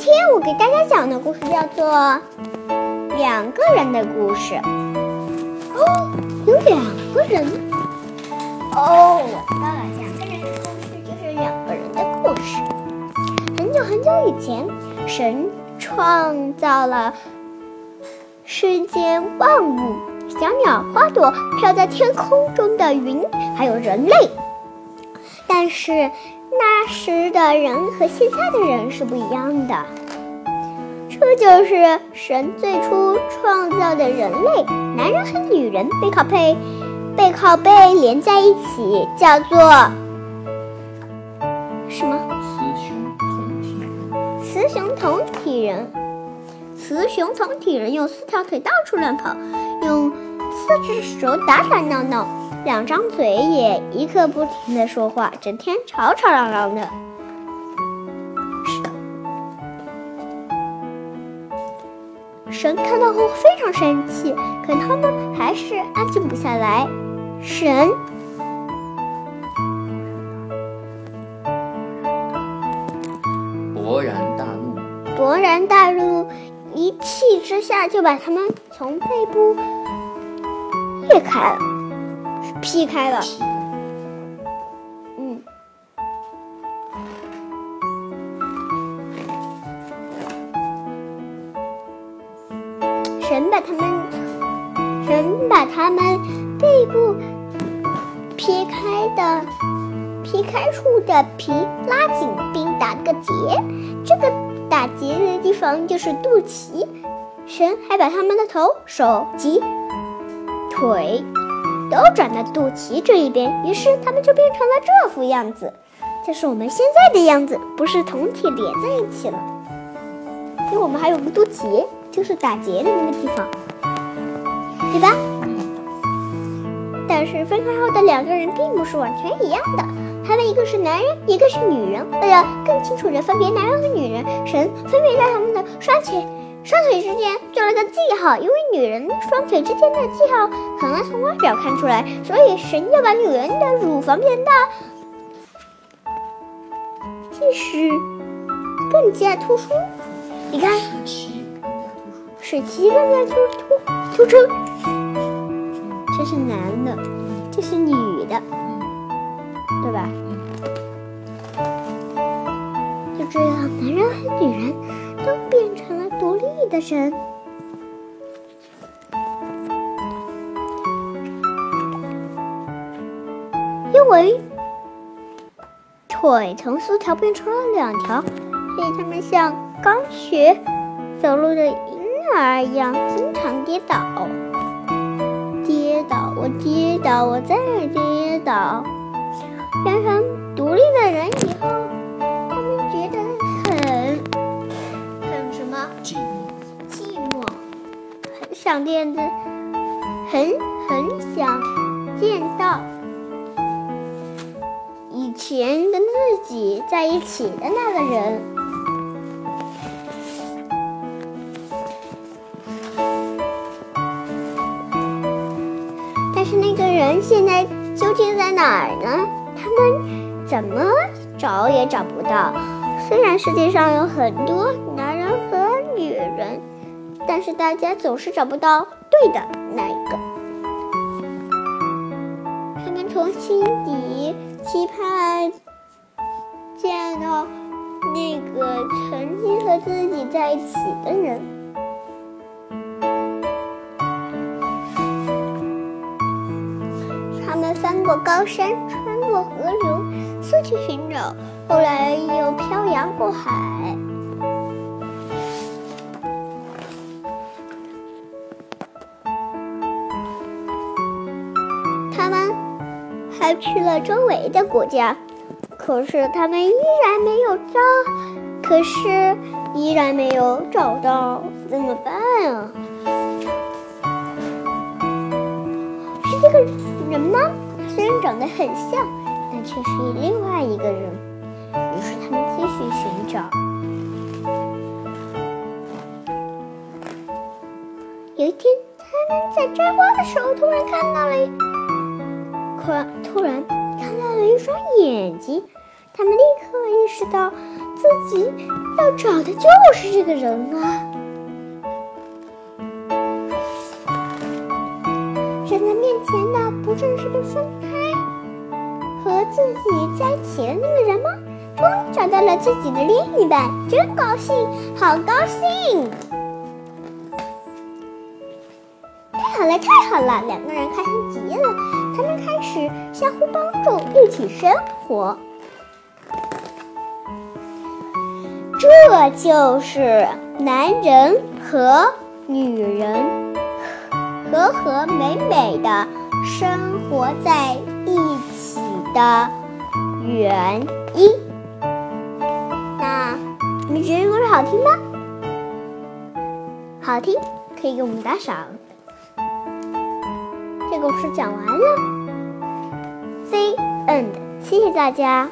今天我给大家讲的故事叫做《两个人的故事》。哦，有两个人。哦，我知道了，两个人的故事就是两个人的故事。很久很久以前，神创造了世间万物，小鸟、花朵、飘在天空中的云，还有人类。但是。那时的人和现在的人是不一样的，这就是神最初创造的人类，男人和女人背靠背，背靠背连在一起，叫做什么？雌雄同体人。雌雄同体人，雌雄同体人用四条腿到处乱跑，用四只手打打闹闹。两张嘴也一刻不停的说话，整天吵吵嚷嚷的。是的，神看到后非常生气，可他们还是安静不下来。神勃然大怒，勃然大怒，一气之下就把他们从背部裂开了。劈开了，嗯，神把他们，神把他们背部劈开的劈开处的皮拉紧，并打个结。这个打结的地方就是肚脐。神还把他们的头、手、及腿。都转到肚脐这一边，于是他们就变成了这副样子，就是我们现在的样子，不是同体连在一起了。因为我们还有个肚脐，就是打结的那个地方，对吧？但是分开后的两个人并不是完全一样的，他们一个是男人，一个是女人。为了更清楚地分别男人和女人，神分别在他们的双腿。双腿之间做了个记号，因为女人双腿之间的记号很难从外表看出来，所以神要把女人的乳房变大，即使更加突出。你看，水脐更加突出，突出。这是男的，这是女的，对吧？就这样，男人和女人都变成。独立的人，因为腿从四条变成了两条，所以他们像刚学走路的婴儿一样，经常跌倒，跌倒，我跌倒，我再跌倒。变成独立的人以后。想见的，很很想见到以前跟自己在一起的那个人，但是那个人现在究竟在哪儿呢？他们怎么找也找不到。虽然世界上有很多男。但是大家总是找不到对的那一个。他们从心底期盼见到那个曾经和自己在一起的人。他们翻过高山，穿过河流，四处寻找，后来又漂洋过海。去了周围的国家，可是他们依然没有找，可是依然没有找到，怎么办啊？是这个人吗？虽然长得很像，但却是另外一个人。于是他们继续寻找。有一天，他们在摘花的时候，突然看到了。可突然看到了一双眼睛，他们立刻意识到自己要找的就是这个人啊！站在面前的不正是被分开和自己在一起的那个人吗？终于找到了自己的另一半，真高兴，好高兴！太好了，太好了！两个人开心极了，才能开始相互帮助，一起生活。这就是男人和女人和和美美的生活在一起的原因。那你们觉得故事好听吗？好听，可以给我们打赏。这个故事讲完了，The end，谢谢大家。